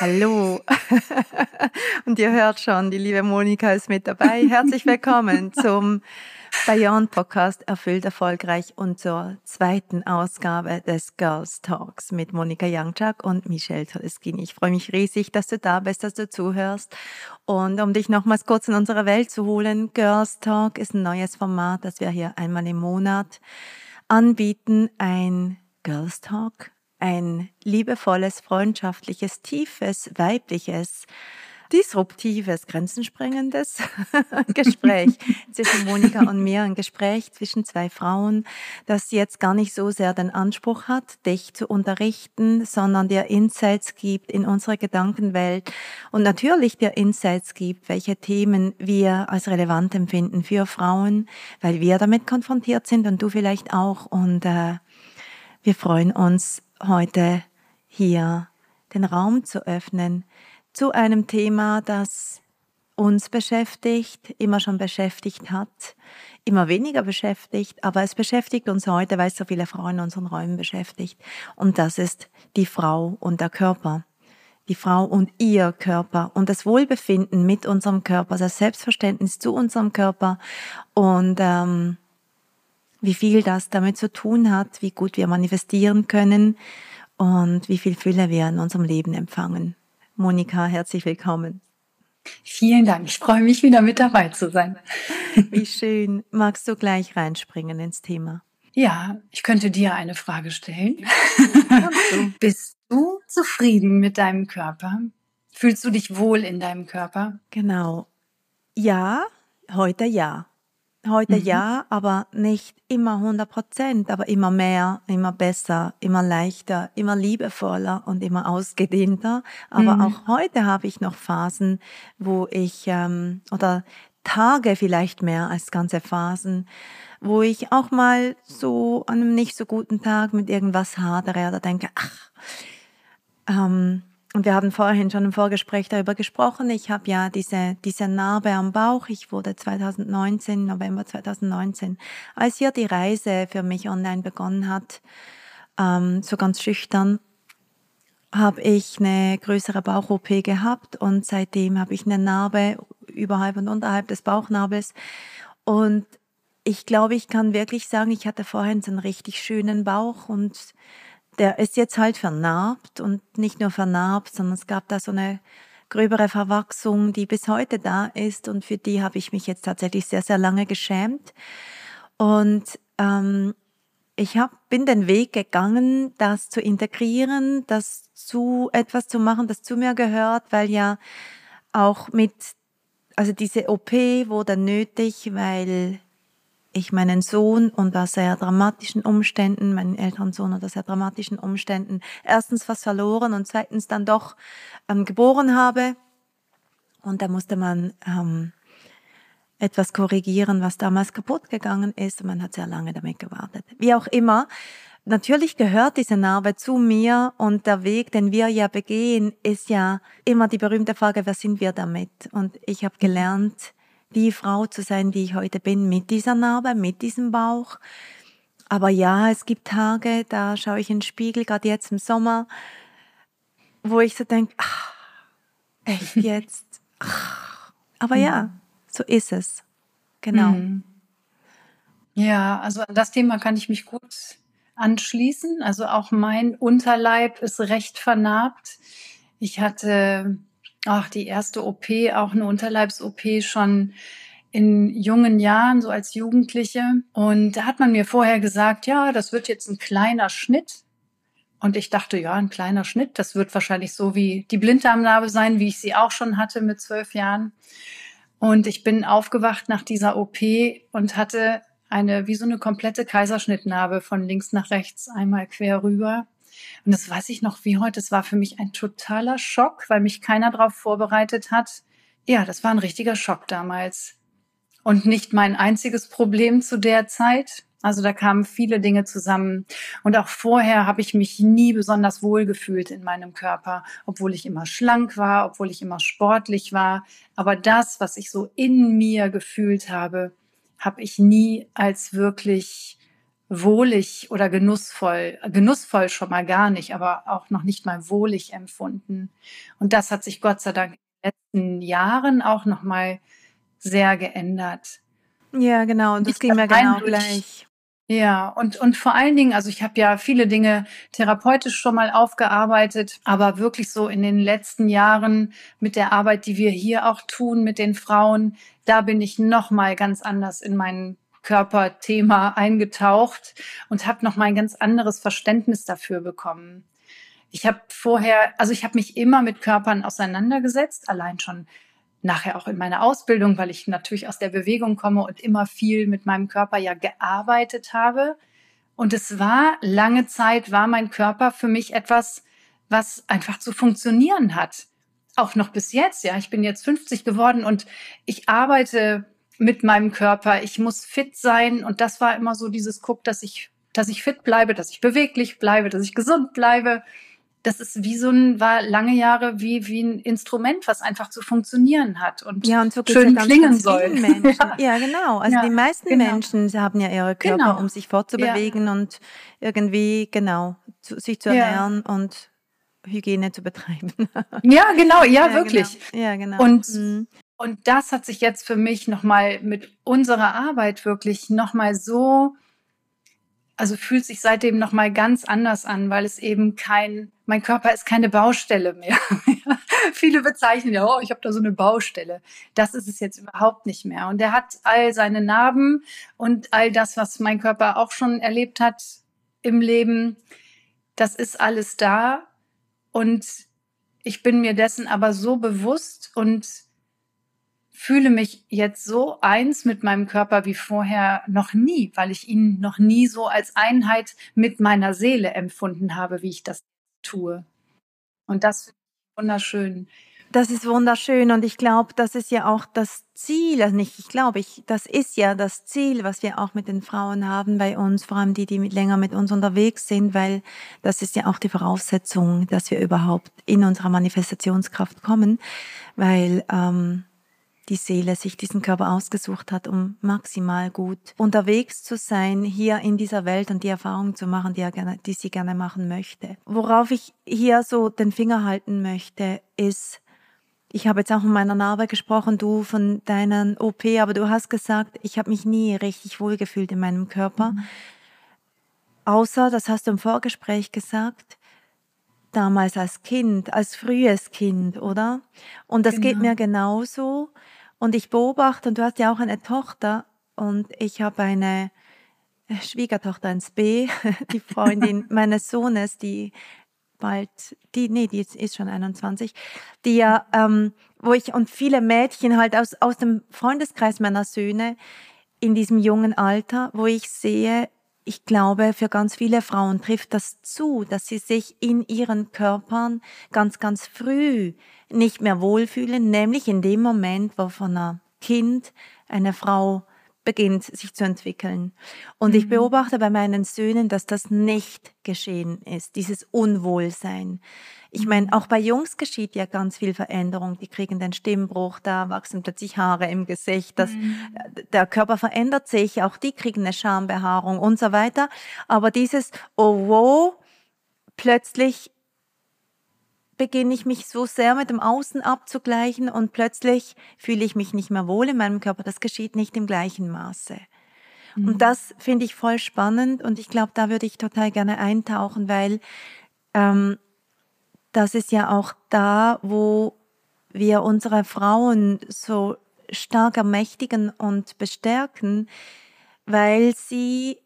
Hallo. Und ihr hört schon, die liebe Monika ist mit dabei. Herzlich willkommen zum Beyond Podcast Erfüllt Erfolgreich und zur zweiten Ausgabe des Girls Talks mit Monika Jangczak und Michelle Todeschini. Ich freue mich riesig, dass du da bist, dass du zuhörst. Und um dich nochmals kurz in unsere Welt zu holen, Girls Talk ist ein neues Format, das wir hier einmal im Monat anbieten. Ein Girls Talk ein liebevolles, freundschaftliches, tiefes, weibliches, disruptives, grenzensprengendes Gespräch zwischen Monika und mir, ein Gespräch zwischen zwei Frauen, das jetzt gar nicht so sehr den Anspruch hat, dich zu unterrichten, sondern dir Insights gibt in unsere Gedankenwelt und natürlich dir Insights gibt, welche Themen wir als relevant empfinden für Frauen, weil wir damit konfrontiert sind und du vielleicht auch. Und äh, wir freuen uns heute hier den Raum zu öffnen zu einem Thema, das uns beschäftigt, immer schon beschäftigt hat, immer weniger beschäftigt, aber es beschäftigt uns heute, weil es so viele Frauen in unseren Räumen beschäftigt. Und das ist die Frau und der Körper. Die Frau und ihr Körper und das Wohlbefinden mit unserem Körper, das Selbstverständnis zu unserem Körper und ähm, wie viel das damit zu tun hat, wie gut wir manifestieren können und wie viel Fülle wir in unserem Leben empfangen. Monika, herzlich willkommen. Vielen Dank. Ich freue mich wieder mit dabei zu sein. Wie schön. Magst du gleich reinspringen ins Thema? Ja, ich könnte dir eine Frage stellen. Du? Bist du zufrieden mit deinem Körper? Fühlst du dich wohl in deinem Körper? Genau. Ja, heute ja. Heute mhm. ja, aber nicht immer 100 Prozent, aber immer mehr, immer besser, immer leichter, immer liebevoller und immer ausgedehnter. Aber mhm. auch heute habe ich noch Phasen, wo ich, ähm, oder Tage vielleicht mehr als ganze Phasen, wo ich auch mal so an einem nicht so guten Tag mit irgendwas hadere oder denke, ach, ähm, und wir haben vorhin schon im Vorgespräch darüber gesprochen. Ich habe ja diese, diese Narbe am Bauch. Ich wurde 2019, November 2019, als hier die Reise für mich online begonnen hat, ähm, so ganz schüchtern, habe ich eine größere Bauch-OP gehabt und seitdem habe ich eine Narbe überhalb und unterhalb des Bauchnabels. Und ich glaube, ich kann wirklich sagen, ich hatte vorhin so einen richtig schönen Bauch und der ist jetzt halt vernarbt und nicht nur vernarbt, sondern es gab da so eine gröbere Verwachsung, die bis heute da ist und für die habe ich mich jetzt tatsächlich sehr, sehr lange geschämt. Und ähm, ich hab, bin den Weg gegangen, das zu integrieren, das zu etwas zu machen, das zu mir gehört, weil ja auch mit, also diese OP wurde nötig, weil ich meinen Sohn unter sehr dramatischen Umständen, meinen älteren Sohn unter sehr dramatischen Umständen, erstens was verloren und zweitens dann doch ähm, geboren habe. Und da musste man ähm, etwas korrigieren, was damals kaputt gegangen ist. Und man hat sehr lange damit gewartet. Wie auch immer, natürlich gehört diese Narbe zu mir und der Weg, den wir ja begehen, ist ja immer die berühmte Frage, wer sind wir damit? Und ich habe gelernt, die Frau zu sein, die ich heute bin, mit dieser Narbe, mit diesem Bauch. Aber ja, es gibt Tage, da schaue ich in den Spiegel, gerade jetzt im Sommer, wo ich so denke, ach, echt jetzt? Ach. Aber ja, mhm. so ist es. Genau. Mhm. Ja, also an das Thema kann ich mich gut anschließen. Also auch mein Unterleib ist recht vernarbt. Ich hatte ach, die erste OP, auch eine Unterleibs-OP schon in jungen Jahren, so als Jugendliche. Und da hat man mir vorher gesagt, ja, das wird jetzt ein kleiner Schnitt. Und ich dachte, ja, ein kleiner Schnitt, das wird wahrscheinlich so wie die Blinddarmnarbe sein, wie ich sie auch schon hatte mit zwölf Jahren. Und ich bin aufgewacht nach dieser OP und hatte eine, wie so eine komplette Kaiserschnittnarbe von links nach rechts, einmal quer rüber. Und das weiß ich noch wie heute. Es war für mich ein totaler Schock, weil mich keiner darauf vorbereitet hat. Ja, das war ein richtiger Schock damals. Und nicht mein einziges Problem zu der Zeit. Also da kamen viele Dinge zusammen. Und auch vorher habe ich mich nie besonders wohl gefühlt in meinem Körper, obwohl ich immer schlank war, obwohl ich immer sportlich war. Aber das, was ich so in mir gefühlt habe, habe ich nie als wirklich wohlig oder genussvoll, genussvoll schon mal gar nicht, aber auch noch nicht mal wohlig empfunden. Und das hat sich Gott sei Dank in den letzten Jahren auch noch mal sehr geändert. Ja, genau. Und das ging mir genau gleich. Ja, und, und vor allen Dingen, also ich habe ja viele Dinge therapeutisch schon mal aufgearbeitet, aber wirklich so in den letzten Jahren mit der Arbeit, die wir hier auch tun mit den Frauen, da bin ich noch mal ganz anders in mein Körperthema eingetaucht und habe noch mal ein ganz anderes Verständnis dafür bekommen. Ich habe vorher, also ich habe mich immer mit Körpern auseinandergesetzt, allein schon nachher auch in meiner Ausbildung, weil ich natürlich aus der Bewegung komme und immer viel mit meinem Körper ja gearbeitet habe. Und es war lange Zeit, war mein Körper für mich etwas, was einfach zu funktionieren hat. Auch noch bis jetzt, ja. Ich bin jetzt 50 geworden und ich arbeite mit meinem Körper. Ich muss fit sein. Und das war immer so dieses Guck, dass ich, dass ich fit bleibe, dass ich beweglich bleibe, dass ich gesund bleibe das ist wie so ein, war lange Jahre wie, wie ein Instrument, was einfach zu funktionieren hat und, ja, und so schön ja klingen soll. ja. ja. genau. Also ja, die meisten genau. Menschen haben ja ihre Körper, genau. um sich fortzubewegen und irgendwie, genau, zu, sich zu ernähren und Hygiene zu betreiben. ja, genau, ja, wirklich. Genau. Ja, genau. Und, mhm. Und das hat sich jetzt für mich nochmal mit unserer Arbeit wirklich nochmal so also fühlt sich seitdem noch mal ganz anders an, weil es eben kein, mein Körper ist keine Baustelle mehr. Viele bezeichnen ja, oh, ich habe da so eine Baustelle. Das ist es jetzt überhaupt nicht mehr. Und er hat all seine Narben und all das, was mein Körper auch schon erlebt hat im Leben, das ist alles da. Und ich bin mir dessen aber so bewusst und fühle mich jetzt so eins mit meinem Körper wie vorher noch nie, weil ich ihn noch nie so als Einheit mit meiner Seele empfunden habe, wie ich das tue. Und das ist wunderschön. Das ist wunderschön und ich glaube, das ist ja auch das Ziel, also nicht, ich glaube, ich, das ist ja das Ziel, was wir auch mit den Frauen haben bei uns, vor allem die, die mit, länger mit uns unterwegs sind, weil das ist ja auch die Voraussetzung, dass wir überhaupt in unserer Manifestationskraft kommen, weil ähm, die Seele sich diesen Körper ausgesucht hat, um maximal gut unterwegs zu sein hier in dieser Welt und die Erfahrungen zu machen, die, er gerne, die sie gerne machen möchte. Worauf ich hier so den Finger halten möchte, ist, ich habe jetzt auch von meiner Narbe gesprochen, du von deinen OP, aber du hast gesagt, ich habe mich nie richtig wohlgefühlt in meinem Körper. Mhm. Außer, das hast du im Vorgespräch gesagt, damals als Kind, als frühes Kind, oder? Und das genau. geht mir genauso. Und ich beobachte, und du hast ja auch eine Tochter, und ich habe eine Schwiegertochter ins B, die Freundin meines Sohnes, die bald, die, nee, die ist schon 21, die ja, ähm, wo ich, und viele Mädchen halt aus, aus dem Freundeskreis meiner Söhne in diesem jungen Alter, wo ich sehe, ich glaube, für ganz viele Frauen trifft das zu, dass sie sich in ihren Körpern ganz, ganz früh nicht mehr wohlfühlen, nämlich in dem Moment, wo von einer Kind eine Frau beginnt sich zu entwickeln. Und mhm. ich beobachte bei meinen Söhnen, dass das nicht geschehen ist, dieses Unwohlsein. Ich meine, auch bei Jungs geschieht ja ganz viel Veränderung. Die kriegen den Stimmbruch, da wachsen plötzlich Haare im Gesicht, das, mhm. der Körper verändert sich, auch die kriegen eine Schambehaarung und so weiter. Aber dieses, oh wow, plötzlich beginne ich mich so sehr mit dem Außen abzugleichen und plötzlich fühle ich mich nicht mehr wohl in meinem Körper. Das geschieht nicht im gleichen Maße. Mhm. Und das finde ich voll spannend und ich glaube, da würde ich total gerne eintauchen, weil ähm, das ist ja auch da, wo wir unsere Frauen so stark ermächtigen und bestärken, weil sie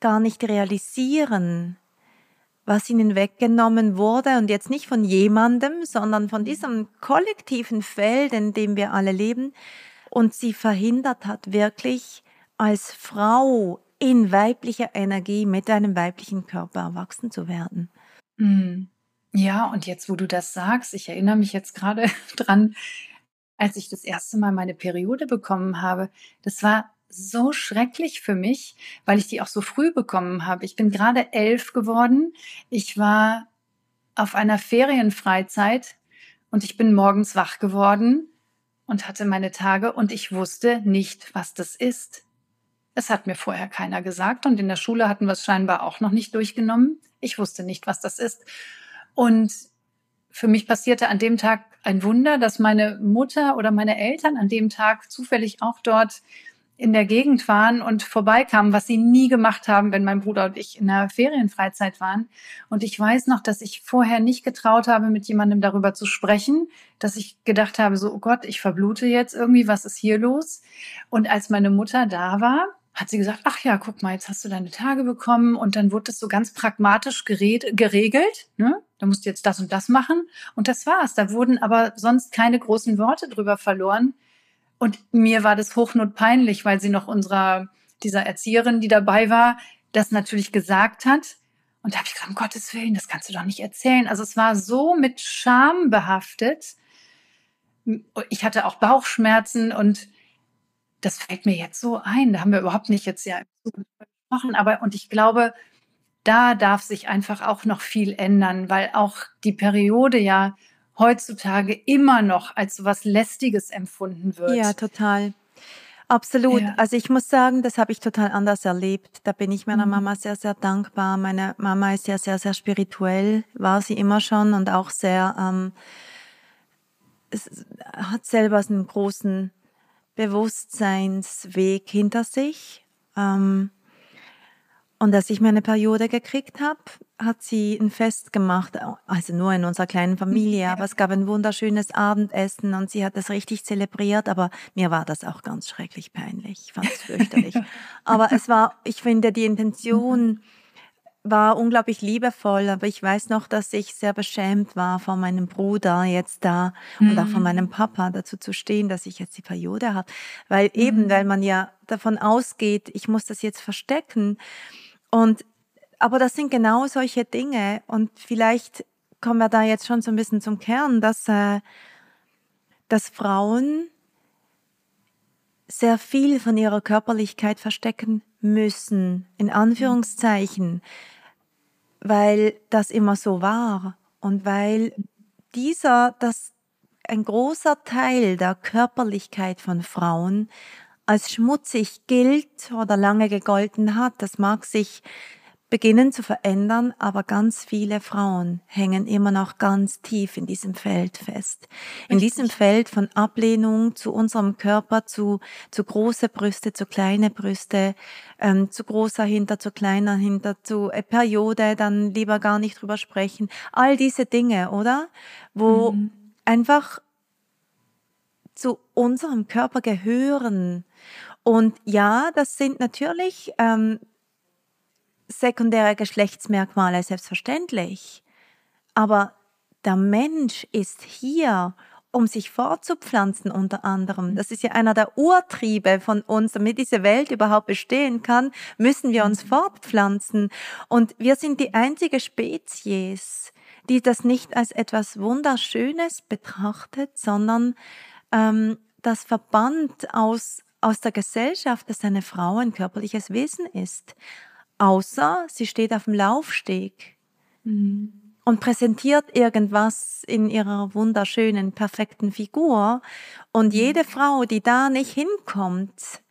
gar nicht realisieren, was ihnen weggenommen wurde und jetzt nicht von jemandem, sondern von diesem kollektiven Feld, in dem wir alle leben und sie verhindert hat, wirklich als Frau in weiblicher Energie mit einem weiblichen Körper erwachsen zu werden. Mhm. Ja, und jetzt, wo du das sagst, ich erinnere mich jetzt gerade dran, als ich das erste Mal meine Periode bekommen habe. Das war so schrecklich für mich, weil ich die auch so früh bekommen habe. Ich bin gerade elf geworden. Ich war auf einer Ferienfreizeit und ich bin morgens wach geworden und hatte meine Tage und ich wusste nicht, was das ist. Es hat mir vorher keiner gesagt und in der Schule hatten wir es scheinbar auch noch nicht durchgenommen. Ich wusste nicht, was das ist. Und für mich passierte an dem Tag ein Wunder, dass meine Mutter oder meine Eltern an dem Tag zufällig auch dort in der Gegend waren und vorbeikamen, was sie nie gemacht haben, wenn mein Bruder und ich in der Ferienfreizeit waren. Und ich weiß noch, dass ich vorher nicht getraut habe, mit jemandem darüber zu sprechen, dass ich gedacht habe, so, oh Gott, ich verblute jetzt irgendwie, was ist hier los? Und als meine Mutter da war, hat sie gesagt, ach ja, guck mal, jetzt hast du deine Tage bekommen und dann wurde das so ganz pragmatisch geregelt. Ne? Da musst du jetzt das und das machen und das war's. Da wurden aber sonst keine großen Worte drüber verloren. Und mir war das hochnotpeinlich, weil sie noch unserer, dieser Erzieherin, die dabei war, das natürlich gesagt hat. Und da habe ich gesagt, um Gottes Willen, das kannst du doch nicht erzählen. Also es war so mit Scham behaftet. Ich hatte auch Bauchschmerzen und das fällt mir jetzt so ein. Da haben wir überhaupt nicht jetzt ja gesprochen. Aber und ich glaube, da darf sich einfach auch noch viel ändern, weil auch die Periode ja heutzutage immer noch als so was Lästiges empfunden wird. Ja, total. Absolut. Ja. Also ich muss sagen, das habe ich total anders erlebt. Da bin ich meiner mhm. Mama sehr, sehr dankbar. Meine Mama ist ja sehr, sehr spirituell, war sie immer schon und auch sehr, ähm, hat selber einen großen Bewusstseinsweg hinter sich. Ähm, und als ich meine Periode gekriegt habe, hat sie ein Fest gemacht, also nur in unserer kleinen Familie, aber es gab ein wunderschönes Abendessen und sie hat das richtig zelebriert, aber mir war das auch ganz schrecklich peinlich. Ich fand es fürchterlich. aber es war, ich finde, die Intention war unglaublich liebevoll, aber ich weiß noch, dass ich sehr beschämt war von meinem Bruder jetzt da mhm. und auch von mhm. meinem Papa dazu zu stehen, dass ich jetzt die Periode habe, weil eben, mhm. weil man ja davon ausgeht, ich muss das jetzt verstecken und aber das sind genau solche Dinge und vielleicht kommen wir da jetzt schon so ein bisschen zum Kern, dass äh, dass Frauen sehr viel von ihrer Körperlichkeit verstecken müssen, in Anführungszeichen, weil das immer so war und weil dieser, das ein großer Teil der Körperlichkeit von Frauen als schmutzig gilt oder lange gegolten hat. Das mag sich beginnen zu verändern, aber ganz viele Frauen hängen immer noch ganz tief in diesem Feld fest. In diesem Feld von Ablehnung zu unserem Körper, zu, zu große Brüste, zu kleine Brüste, ähm, zu großer Hinter, zu kleiner Hinter, zu äh, Periode, dann lieber gar nicht drüber sprechen. All diese Dinge, oder? Wo mhm. einfach zu unserem Körper gehören. Und ja, das sind natürlich ähm, sekundäre Geschlechtsmerkmale, selbstverständlich. Aber der Mensch ist hier, um sich fortzupflanzen unter anderem. Das ist ja einer der Urtriebe von uns. Damit diese Welt überhaupt bestehen kann, müssen wir uns fortpflanzen. Und wir sind die einzige Spezies, die das nicht als etwas Wunderschönes betrachtet, sondern ähm, das Verband aus, aus der Gesellschaft, dass eine Frau ein körperliches Wesen ist außer sie steht auf dem Laufsteg mhm. und präsentiert irgendwas in ihrer wunderschönen, perfekten Figur. Und mhm. jede Frau, die da nicht hinkommt,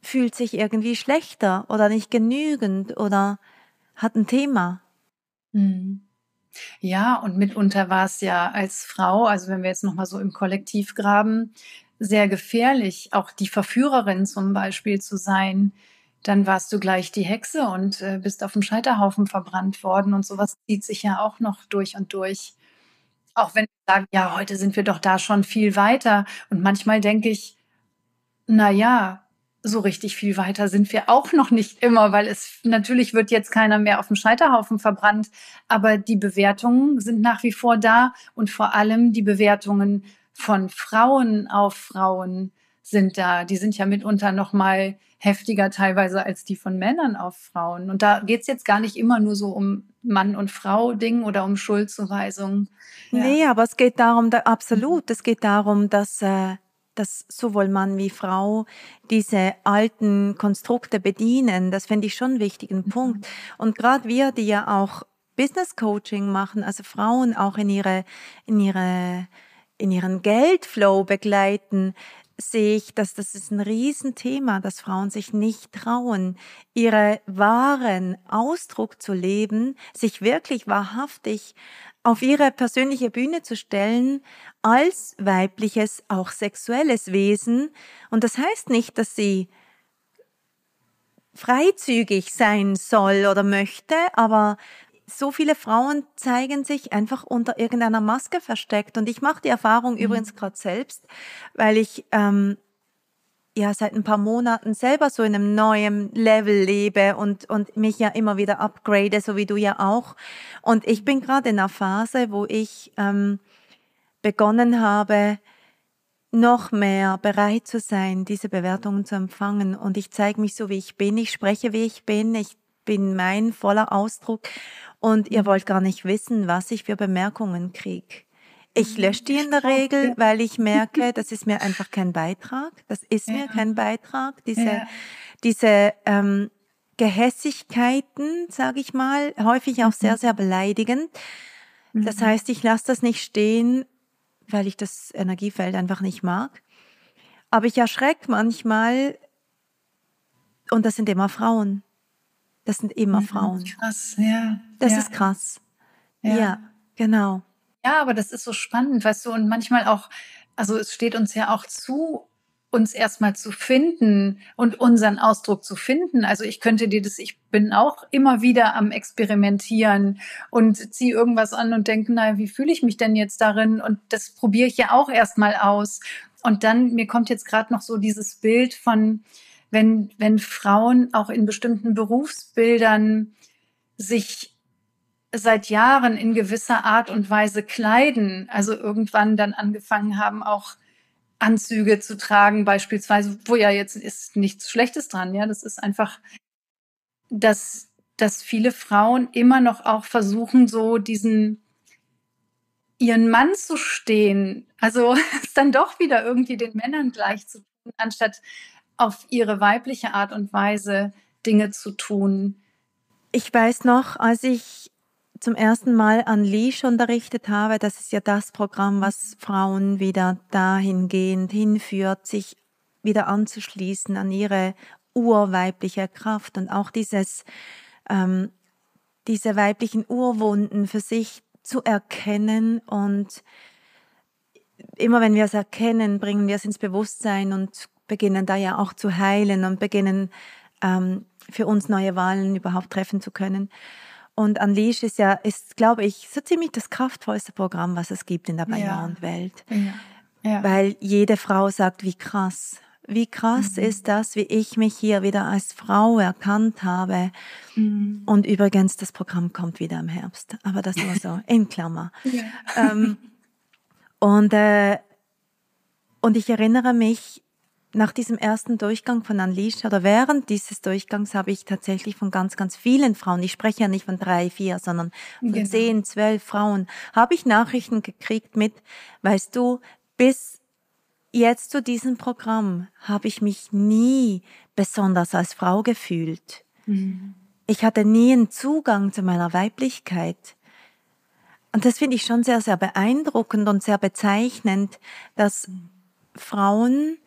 fühlt sich irgendwie schlechter oder nicht genügend oder hat ein Thema. Mhm. Ja, und mitunter war es ja als Frau, also wenn wir jetzt nochmal so im Kollektiv graben, sehr gefährlich, auch die Verführerin zum Beispiel zu sein, dann warst du gleich die Hexe und äh, bist auf dem Scheiterhaufen verbrannt worden und sowas zieht sich ja auch noch durch und durch. Auch wenn wir sagen, ja, heute sind wir doch da schon viel weiter. Und manchmal denke ich, na ja, so richtig viel weiter sind wir auch noch nicht immer, weil es natürlich wird jetzt keiner mehr auf dem Scheiterhaufen verbrannt, aber die Bewertungen sind nach wie vor da und vor allem die Bewertungen von Frauen auf Frauen sind da. Die sind ja mitunter noch mal heftiger teilweise als die von Männern auf Frauen. Und da geht es jetzt gar nicht immer nur so um Mann und Frau Ding oder um Schuldzuweisung. Ja. Nee, aber es geht darum, da, absolut, es geht darum, dass äh, dass sowohl Mann wie Frau diese alten Konstrukte bedienen. Das finde ich schon einen wichtigen mhm. Punkt. Und gerade wir, die ja auch Business Coaching machen, also Frauen auch in ihre, in ihre, in ihren Geldflow begleiten, sehe ich, dass das ist ein Riesenthema, dass Frauen sich nicht trauen, ihre wahren Ausdruck zu leben, sich wirklich wahrhaftig auf ihre persönliche Bühne zu stellen als weibliches, auch sexuelles Wesen. Und das heißt nicht, dass sie freizügig sein soll oder möchte, aber so viele Frauen zeigen sich einfach unter irgendeiner Maske versteckt. Und ich mache die Erfahrung mhm. übrigens gerade selbst, weil ich ähm, ja seit ein paar Monaten selber so in einem neuen Level lebe und, und mich ja immer wieder upgrade, so wie du ja auch. Und ich bin gerade in einer Phase, wo ich ähm, begonnen habe, noch mehr bereit zu sein, diese Bewertungen zu empfangen. Und ich zeige mich so, wie ich bin. Ich spreche, wie ich bin. Ich bin mein voller Ausdruck. Und ihr wollt gar nicht wissen, was ich für Bemerkungen kriege. Ich mhm. lösche die in der Regel, weil ich merke, das ist mir einfach kein Beitrag. Das ist mir kein Beitrag. Diese, ja. diese ähm, Gehässigkeiten, sage ich mal, häufig auch sehr, mhm. sehr beleidigend. Das mhm. heißt, ich lasse das nicht stehen, weil ich das Energiefeld einfach nicht mag. Aber ich erschrecke manchmal, und das sind immer Frauen. Das sind immer Frauen. Krass, ja. Das ja. ist krass. Ja. ja, genau. Ja, aber das ist so spannend, weißt du, und manchmal auch, also es steht uns ja auch zu, uns erstmal zu finden und unseren Ausdruck zu finden. Also ich könnte dir das, ich bin auch immer wieder am Experimentieren und ziehe irgendwas an und denke, naja, wie fühle ich mich denn jetzt darin? Und das probiere ich ja auch erstmal aus. Und dann, mir kommt jetzt gerade noch so dieses Bild von, wenn, wenn Frauen auch in bestimmten Berufsbildern sich seit Jahren in gewisser Art und Weise kleiden, also irgendwann dann angefangen haben, auch Anzüge zu tragen, beispielsweise, wo ja jetzt ist nichts Schlechtes dran, ja, das ist einfach, dass, dass viele Frauen immer noch auch versuchen, so diesen ihren Mann zu stehen, also es dann doch wieder irgendwie den Männern gleich zu tun, anstatt auf ihre weibliche Art und Weise Dinge zu tun. Ich weiß noch, als ich zum ersten Mal Unleash unterrichtet habe, das ist ja das Programm, was Frauen wieder dahingehend hinführt, sich wieder anzuschließen an ihre urweibliche Kraft und auch dieses, ähm, diese weiblichen Urwunden für sich zu erkennen und immer wenn wir es erkennen, bringen wir es ins Bewusstsein und beginnen da ja auch zu heilen und beginnen ähm, für uns neue Wahlen überhaupt treffen zu können. Und Unleash ist ja, ist, glaube ich, so ziemlich das kraftvollste Programm, was es gibt in der Beyond-Welt. Ja. Ja. Weil jede Frau sagt, wie krass, wie krass mhm. ist das, wie ich mich hier wieder als Frau erkannt habe. Mhm. Und übrigens, das Programm kommt wieder im Herbst, aber das nur so in Klammer. Ja. Ähm, und, äh, und ich erinnere mich, nach diesem ersten Durchgang von Unleashed oder während dieses Durchgangs habe ich tatsächlich von ganz, ganz vielen Frauen, ich spreche ja nicht von drei, vier, sondern von genau. zehn, zwölf Frauen, habe ich Nachrichten gekriegt mit, weißt du, bis jetzt zu diesem Programm habe ich mich nie besonders als Frau gefühlt. Mhm. Ich hatte nie einen Zugang zu meiner Weiblichkeit. Und das finde ich schon sehr, sehr beeindruckend und sehr bezeichnend, dass mhm. Frauen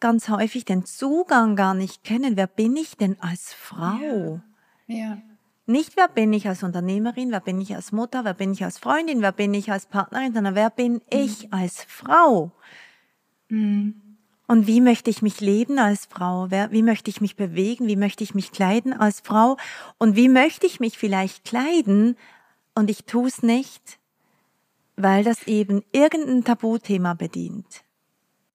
ganz häufig den Zugang gar nicht kennen. Wer bin ich denn als Frau? Ja. ja. Nicht, wer bin ich als Unternehmerin, wer bin ich als Mutter, wer bin ich als Freundin, wer bin ich als Partnerin, sondern wer bin mhm. ich als Frau? Mhm. Und wie möchte ich mich leben als Frau? Wie möchte ich mich bewegen? Wie möchte ich mich kleiden als Frau? Und wie möchte ich mich vielleicht kleiden? Und ich tue es nicht, weil das eben irgendein Tabuthema bedient.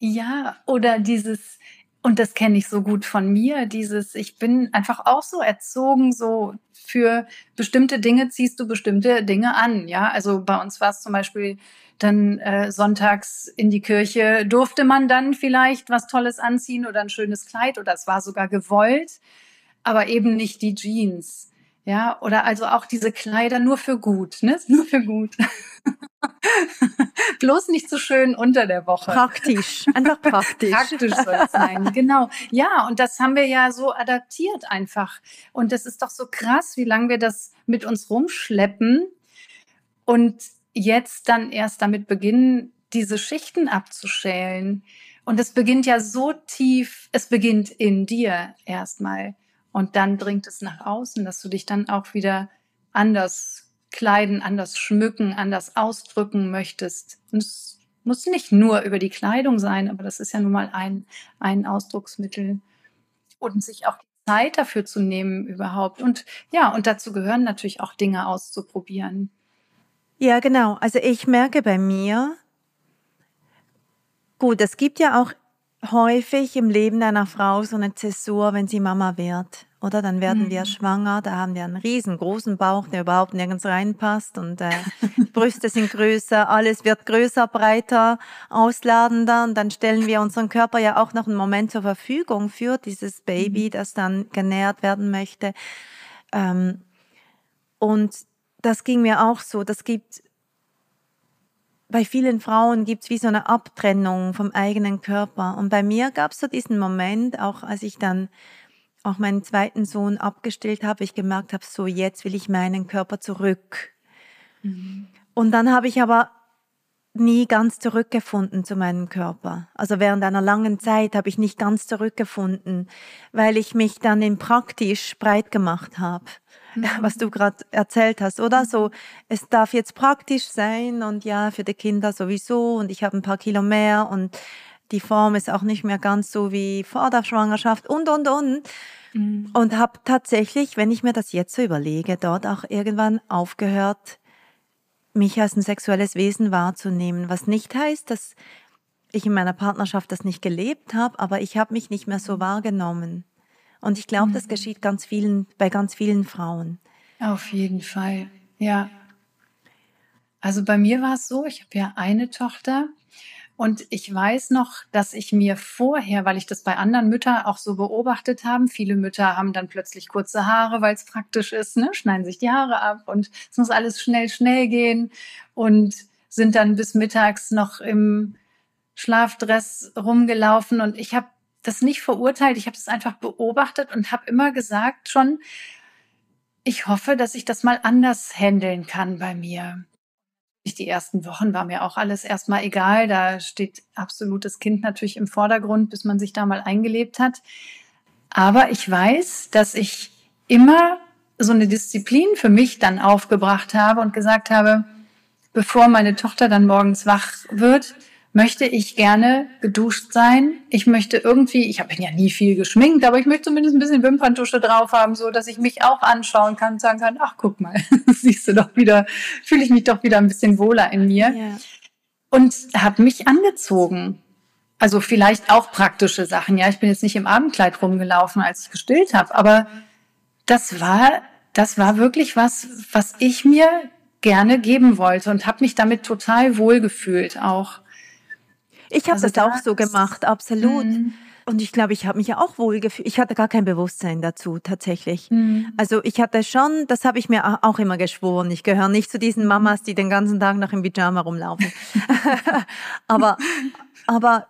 Ja, oder dieses, und das kenne ich so gut von mir, dieses, ich bin einfach auch so erzogen, so für bestimmte Dinge ziehst du bestimmte Dinge an. Ja, also bei uns war es zum Beispiel dann äh, sonntags in die Kirche durfte man dann vielleicht was Tolles anziehen oder ein schönes Kleid oder es war sogar gewollt, aber eben nicht die Jeans. Ja, oder also auch diese Kleider nur für gut, ne? Nur für gut. Bloß nicht so schön unter der Woche. Praktisch, einfach praktisch. praktisch soll es sein, genau. Ja, und das haben wir ja so adaptiert einfach. Und das ist doch so krass, wie lange wir das mit uns rumschleppen. Und jetzt dann erst damit beginnen, diese Schichten abzuschälen. Und es beginnt ja so tief, es beginnt in dir erstmal. Und dann dringt es nach außen, dass du dich dann auch wieder anders kleiden, anders schmücken, anders ausdrücken möchtest. Und es muss nicht nur über die Kleidung sein, aber das ist ja nun mal ein, ein Ausdrucksmittel. Und sich auch Zeit dafür zu nehmen überhaupt. Und ja, und dazu gehören natürlich auch Dinge auszuprobieren. Ja, genau. Also ich merke bei mir, gut, es gibt ja auch häufig im Leben einer Frau so eine Zäsur, wenn sie Mama wird. Oder dann werden mhm. wir schwanger, da haben wir einen riesengroßen Bauch, der überhaupt nirgends reinpasst und äh, Brüste sind größer, alles wird größer, breiter, ausladender und dann stellen wir unseren Körper ja auch noch einen Moment zur Verfügung für dieses Baby, mhm. das dann genährt werden möchte. Ähm, und das ging mir auch so. Das gibt bei vielen Frauen gibt es wie so eine Abtrennung vom eigenen Körper. Und bei mir gab es so diesen Moment, auch als ich dann auch meinen zweiten Sohn abgestillt habe, ich gemerkt habe, so jetzt will ich meinen Körper zurück. Mhm. Und dann habe ich aber nie ganz zurückgefunden zu meinem Körper. Also während einer langen Zeit habe ich nicht ganz zurückgefunden, weil ich mich dann in praktisch breit gemacht habe mhm. was du gerade erzählt hast, oder? So, es darf jetzt praktisch sein und ja, für die Kinder sowieso und ich habe ein paar Kilo mehr und die Form ist auch nicht mehr ganz so wie vor der Schwangerschaft und, und, und. Mhm. Und habe tatsächlich, wenn ich mir das jetzt so überlege, dort auch irgendwann aufgehört, mich als ein sexuelles Wesen wahrzunehmen, was nicht heißt, dass ich in meiner Partnerschaft das nicht gelebt habe, aber ich habe mich nicht mehr so mhm. wahrgenommen. Und ich glaube, das mhm. geschieht ganz vielen, bei ganz vielen Frauen. Auf jeden Fall, ja. Also bei mir war es so, ich habe ja eine Tochter und ich weiß noch, dass ich mir vorher, weil ich das bei anderen Müttern auch so beobachtet habe, viele Mütter haben dann plötzlich kurze Haare, weil es praktisch ist, ne? schneiden sich die Haare ab und es muss alles schnell, schnell gehen und sind dann bis mittags noch im Schlafdress rumgelaufen und ich habe das nicht verurteilt, ich habe das einfach beobachtet und habe immer gesagt schon, ich hoffe, dass ich das mal anders handeln kann bei mir. Die ersten Wochen war mir auch alles erstmal egal. Da steht absolutes Kind natürlich im Vordergrund, bis man sich da mal eingelebt hat. Aber ich weiß, dass ich immer so eine Disziplin für mich dann aufgebracht habe und gesagt habe, bevor meine Tochter dann morgens wach wird, möchte ich gerne geduscht sein. Ich möchte irgendwie, ich habe ja nie viel geschminkt, aber ich möchte zumindest ein bisschen Wimperntusche drauf haben, so dass ich mich auch anschauen kann und sagen kann, ach guck mal, siehst du doch wieder, fühle ich mich doch wieder ein bisschen wohler in mir. Ja. Und habe mich angezogen. Also vielleicht auch praktische Sachen. Ja, ich bin jetzt nicht im Abendkleid rumgelaufen, als ich gestillt habe, aber das war, das war wirklich was, was ich mir gerne geben wollte und habe mich damit total wohl gefühlt auch. Ich habe also das auch so gemacht, absolut. Mhm. Und ich glaube, ich habe mich ja auch wohl gefühlt. Ich hatte gar kein Bewusstsein dazu, tatsächlich. Mhm. Also ich hatte schon, das habe ich mir auch immer geschworen. Ich gehöre nicht zu diesen Mamas, die den ganzen Tag noch im Pyjama rumlaufen. aber, aber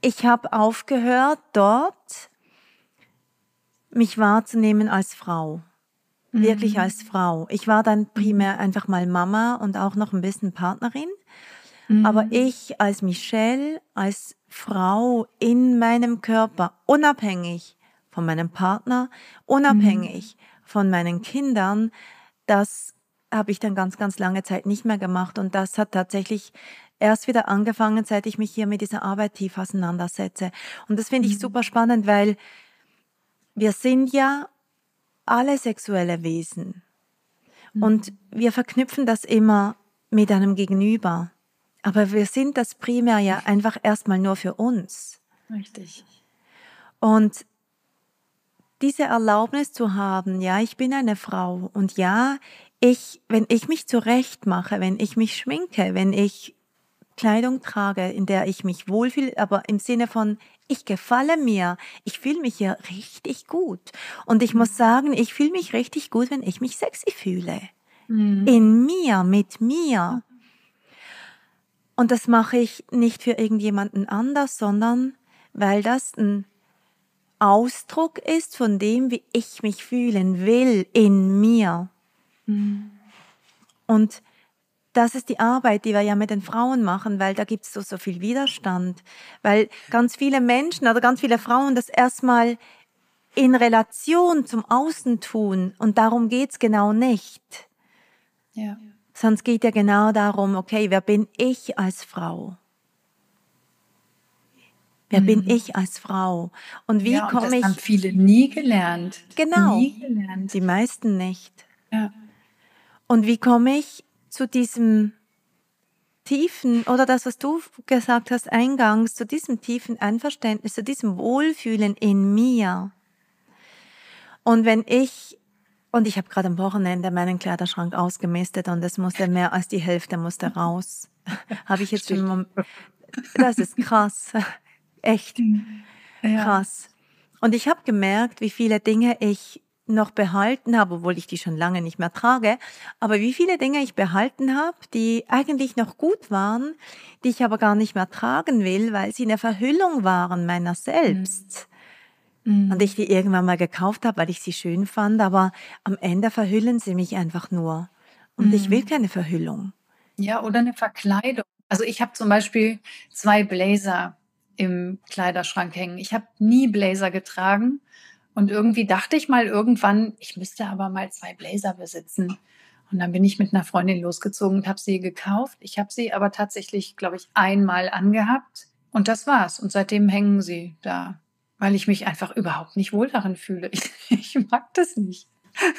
ich habe aufgehört, dort mich wahrzunehmen als Frau. Wirklich mhm. als Frau. Ich war dann primär einfach mal Mama und auch noch ein bisschen Partnerin. Mhm. Aber ich als Michelle, als Frau in meinem Körper, unabhängig von meinem Partner, unabhängig mhm. von meinen Kindern, das habe ich dann ganz, ganz lange Zeit nicht mehr gemacht. Und das hat tatsächlich erst wieder angefangen, seit ich mich hier mit dieser Arbeit tief auseinandersetze. Und das finde ich Mhm. super spannend, weil wir sind ja alle sexuelle Wesen. Mhm. Und wir verknüpfen das immer mit einem Gegenüber. Aber wir sind das primär ja einfach erstmal nur für uns. Richtig. Und diese Erlaubnis zu haben, ja, ich bin eine Frau und ja, ich, wenn ich mich zurecht mache, wenn ich mich schminke, wenn ich Kleidung trage, in der ich mich wohlfühle, aber im Sinne von, ich gefalle mir, ich fühle mich ja richtig gut. Und ich muss sagen, ich fühle mich richtig gut, wenn ich mich sexy fühle. Mhm. In mir, mit mir. Und das mache ich nicht für irgendjemanden anders, sondern weil das ein Ausdruck ist von dem, wie ich mich fühlen will in mir. Mhm. Und das ist die Arbeit, die wir ja mit den Frauen machen, weil da gibt es so, so viel Widerstand. Weil ganz viele Menschen oder ganz viele Frauen das erstmal in Relation zum Außen tun. Und darum geht's genau nicht. Ja. Sonst geht ja genau darum, okay, wer bin ich als Frau? Wer bin Mhm. ich als Frau? Und wie ja, komme das haben ich? viele nie gelernt. Genau. Nie gelernt. Die meisten nicht. Ja. Und wie komme ich zu diesem tiefen, oder das, was du gesagt hast eingangs, zu diesem tiefen Einverständnis, zu diesem Wohlfühlen in mir? Und wenn ich, und ich habe gerade am Wochenende meinen Kleiderschrank ausgemistet und es musste mehr als die Hälfte musste raus. habe ich jetzt schon, das ist krass. Echt Ja. krass. Und ich habe gemerkt, wie viele Dinge ich noch behalten habe, obwohl ich die schon lange nicht mehr trage, aber wie viele Dinge ich behalten habe, die eigentlich noch gut waren, die ich aber gar nicht mehr tragen will, weil sie eine Verhüllung waren meiner selbst. Mhm. Und ich die irgendwann mal gekauft habe, weil ich sie schön fand, aber am Ende verhüllen sie mich einfach nur. Und ich will keine Verhüllung. Ja, oder eine Verkleidung. Also ich habe zum Beispiel zwei Blazer im Kleiderschrank hängen. Ich habe nie Blazer getragen und irgendwie dachte ich mal irgendwann, ich müsste aber mal zwei Blazer besitzen. Und dann bin ich mit einer Freundin losgezogen und habe sie gekauft. Ich habe sie aber tatsächlich, glaube ich, einmal angehabt und das war's. Und seitdem hängen sie da, weil ich mich einfach überhaupt nicht wohl darin fühle. Ich, ich mag das nicht.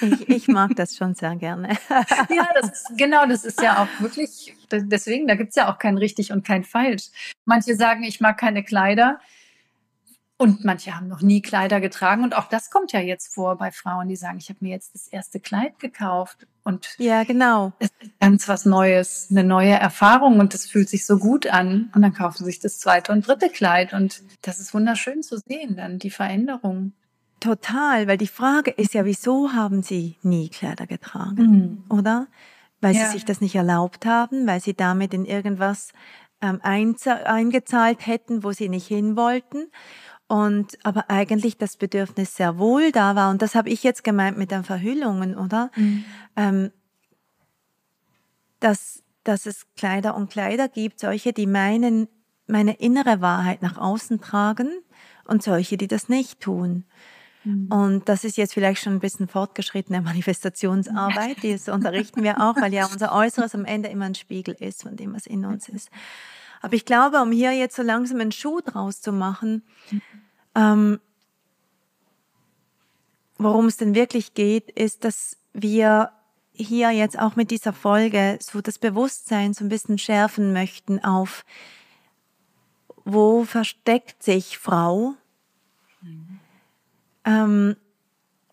Ich, ich mag das schon sehr gerne. Ja, das ist, genau, das ist ja auch wirklich, deswegen, da gibt's ja auch kein richtig und kein falsch. Manche sagen, ich mag keine Kleider und manche haben noch nie Kleider getragen und auch das kommt ja jetzt vor bei Frauen, die sagen, ich habe mir jetzt das erste Kleid gekauft und Ja, genau. es ist ganz was Neues, eine neue Erfahrung und das fühlt sich so gut an und dann kaufen sie sich das zweite und dritte Kleid und das ist wunderschön zu sehen, dann die Veränderung. Total, weil die Frage ist ja, wieso haben sie nie Kleider getragen, oder? Weil Ja. sie sich das nicht erlaubt haben, weil sie damit in irgendwas ähm, eingezahlt hätten, wo sie nicht hin wollten. Und aber eigentlich das Bedürfnis sehr wohl da war. Und das habe ich jetzt gemeint mit den Verhüllungen, oder? Ähm, dass, dass es Kleider und Kleider gibt, solche, die meinen, meine innere Wahrheit nach außen tragen und solche, die das nicht tun. Und das ist jetzt vielleicht schon ein bisschen fortgeschrittene Manifestationsarbeit, die das unterrichten wir auch, weil ja unser Äußeres am Ende immer ein Spiegel ist von dem, was in uns ist. Aber ich glaube, um hier jetzt so langsam einen Schuh draus zu machen, ähm, worum es denn wirklich geht, ist, dass wir hier jetzt auch mit dieser Folge so das Bewusstsein so ein bisschen schärfen möchten auf, wo versteckt sich Frau? Ähm,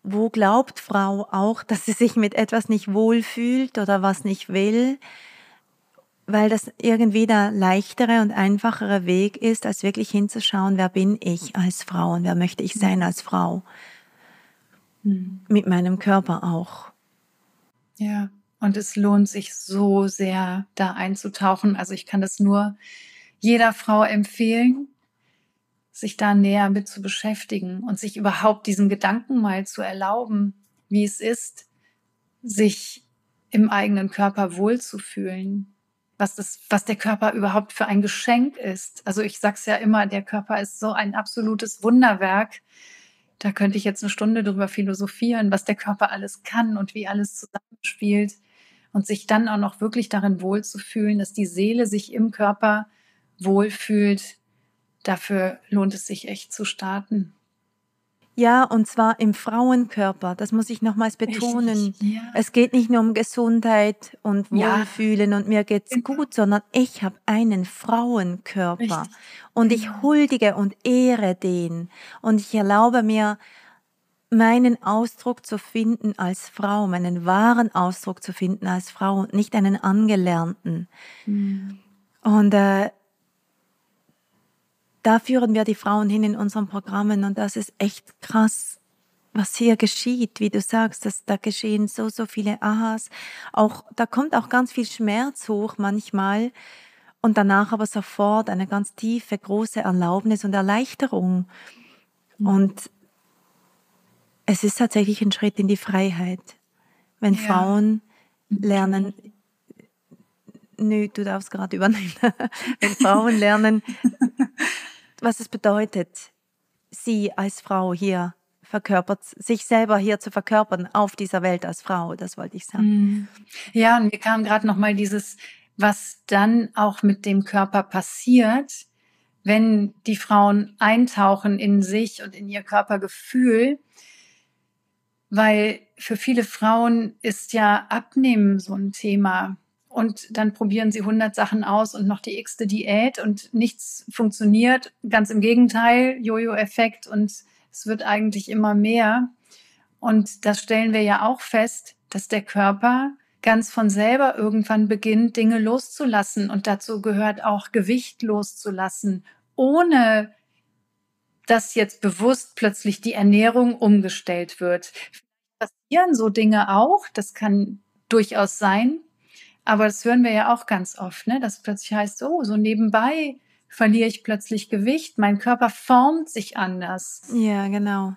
wo glaubt Frau auch, dass sie sich mit etwas nicht wohlfühlt oder was nicht will? Weil das irgendwie der leichtere und einfachere Weg ist, als wirklich hinzuschauen, wer bin ich als Frau und wer möchte ich sein als Frau? Mit meinem Körper auch. Ja, und es lohnt sich so sehr, da einzutauchen. Also ich kann das nur jeder Frau empfehlen, sich da näher mit zu beschäftigen und sich überhaupt diesen Gedanken mal zu erlauben, wie es ist, sich im eigenen Körper wohlzufühlen. Was, das, was der Körper überhaupt für ein Geschenk ist. Also ich sag's ja immer, der Körper ist so ein absolutes Wunderwerk. Da könnte ich jetzt eine Stunde drüber philosophieren, was der Körper alles kann und wie alles zusammenspielt. und sich dann auch noch wirklich darin wohlzufühlen, dass die Seele sich im Körper wohlfühlt, dafür lohnt es sich echt zu starten. Ja, und zwar im Frauenkörper. Das muss ich nochmals betonen. Ja. Es geht nicht nur um Gesundheit und Wohlfühlen ja. und mir geht's genau. gut, sondern ich habe einen Frauenkörper Richtig. und ich genau. huldige und ehre den und ich erlaube mir meinen Ausdruck zu finden als Frau, meinen wahren Ausdruck zu finden als Frau und nicht einen angelernten. Mhm. Und äh, da führen wir die Frauen hin in unseren Programmen und das ist echt krass, was hier geschieht, wie du sagst, dass da geschehen so, so viele Ahas. Auch, da kommt auch ganz viel Schmerz hoch manchmal und danach aber sofort eine ganz tiefe, große Erlaubnis und Erleichterung. Mhm. Und es ist tatsächlich ein Schritt in die Freiheit, wenn ja. Frauen lernen, nö, du darfst gerade übernehmen, wenn Frauen lernen, was es bedeutet, sie als Frau hier verkörpert, sich selber hier zu verkörpern auf dieser Welt als Frau, das wollte ich sagen. Mhm. Ja, und mir kam gerade noch mal dieses, was dann auch mit dem Körper passiert, wenn die Frauen eintauchen in sich und in ihr Körpergefühl, weil für viele Frauen ist ja Abnehmen so ein Thema und dann probieren sie 100 Sachen aus und noch die x-te Diät und nichts funktioniert. Ganz im Gegenteil, Jojo-Effekt und es wird eigentlich immer mehr. Und das stellen wir ja auch fest, dass der Körper ganz von selber irgendwann beginnt, Dinge loszulassen. Und dazu gehört auch Gewicht loszulassen, ohne dass jetzt bewusst plötzlich die Ernährung umgestellt wird. Passieren so Dinge auch, das kann durchaus sein, aber das hören wir ja auch ganz oft, ne? dass plötzlich heißt, oh, so nebenbei verliere ich plötzlich Gewicht, mein Körper formt sich anders. Ja, genau.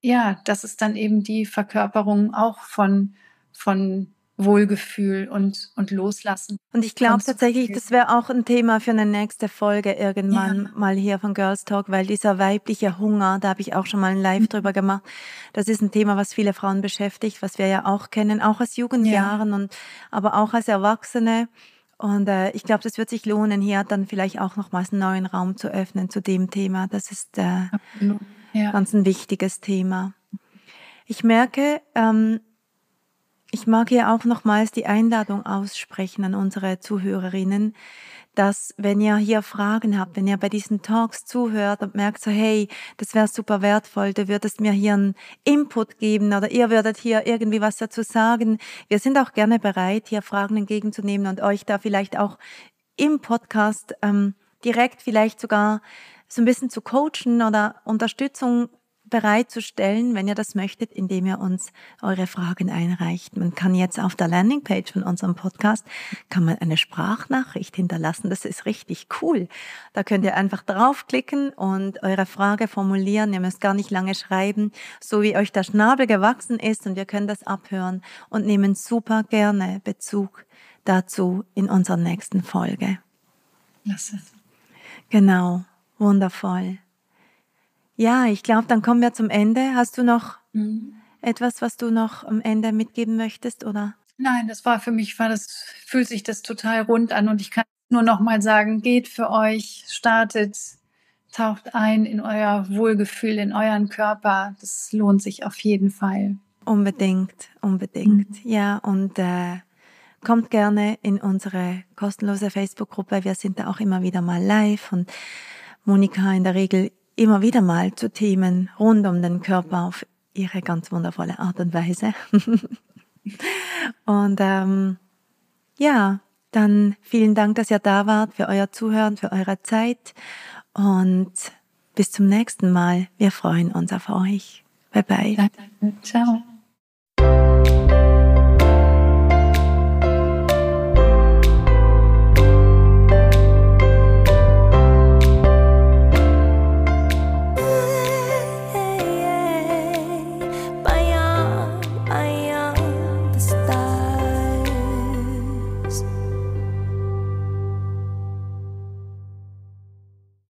Ja, das ist dann eben die Verkörperung auch von, von Wohlgefühl und, und Loslassen. Und ich glaube tatsächlich, das wäre auch ein Thema für eine nächste Folge irgendwann ja. mal hier von Girls Talk, weil dieser weibliche Hunger, da habe ich auch schon mal ein Live mhm. drüber gemacht, das ist ein Thema, was viele Frauen beschäftigt, was wir ja auch kennen, auch aus Jugendjahren ja. und aber auch als Erwachsene. Und äh, ich glaube, das wird sich lohnen, hier dann vielleicht auch nochmals einen neuen Raum zu öffnen zu dem Thema. Das ist äh, ja. ganz ein wichtiges Thema. Ich merke, ähm, ich mag hier auch nochmals die Einladung aussprechen an unsere Zuhörerinnen, dass wenn ihr hier Fragen habt, wenn ihr bei diesen Talks zuhört und merkt so, hey, das wäre super wertvoll, du würdest mir hier einen Input geben oder ihr würdet hier irgendwie was dazu sagen. Wir sind auch gerne bereit, hier Fragen entgegenzunehmen und euch da vielleicht auch im Podcast ähm, direkt vielleicht sogar so ein bisschen zu coachen oder Unterstützung bereitzustellen, wenn ihr das möchtet, indem ihr uns eure Fragen einreicht. Man kann jetzt auf der Landingpage von unserem Podcast, kann man eine Sprachnachricht hinterlassen. Das ist richtig cool. Da könnt ihr einfach draufklicken und eure Frage formulieren. Ihr müsst gar nicht lange schreiben, so wie euch der Schnabel gewachsen ist und wir können das abhören und nehmen super gerne Bezug dazu in unserer nächsten Folge. Klasse. Genau. Wundervoll. Ja, ich glaube, dann kommen wir zum Ende. Hast du noch mhm. etwas, was du noch am Ende mitgeben möchtest, oder? Nein, das war für mich, war das, fühlt sich das total rund an und ich kann nur noch mal sagen, geht für euch, startet, taucht ein in euer Wohlgefühl, in euren Körper. Das lohnt sich auf jeden Fall. Unbedingt, unbedingt. Mhm. Ja, und äh, kommt gerne in unsere kostenlose Facebook-Gruppe. Wir sind da auch immer wieder mal live und Monika in der Regel immer wieder mal zu Themen rund um den Körper auf ihre ganz wundervolle Art und Weise. und ähm, ja, dann vielen Dank, dass ihr da wart, für euer Zuhören, für eure Zeit und bis zum nächsten Mal. Wir freuen uns auf euch. Bye bye. Ciao.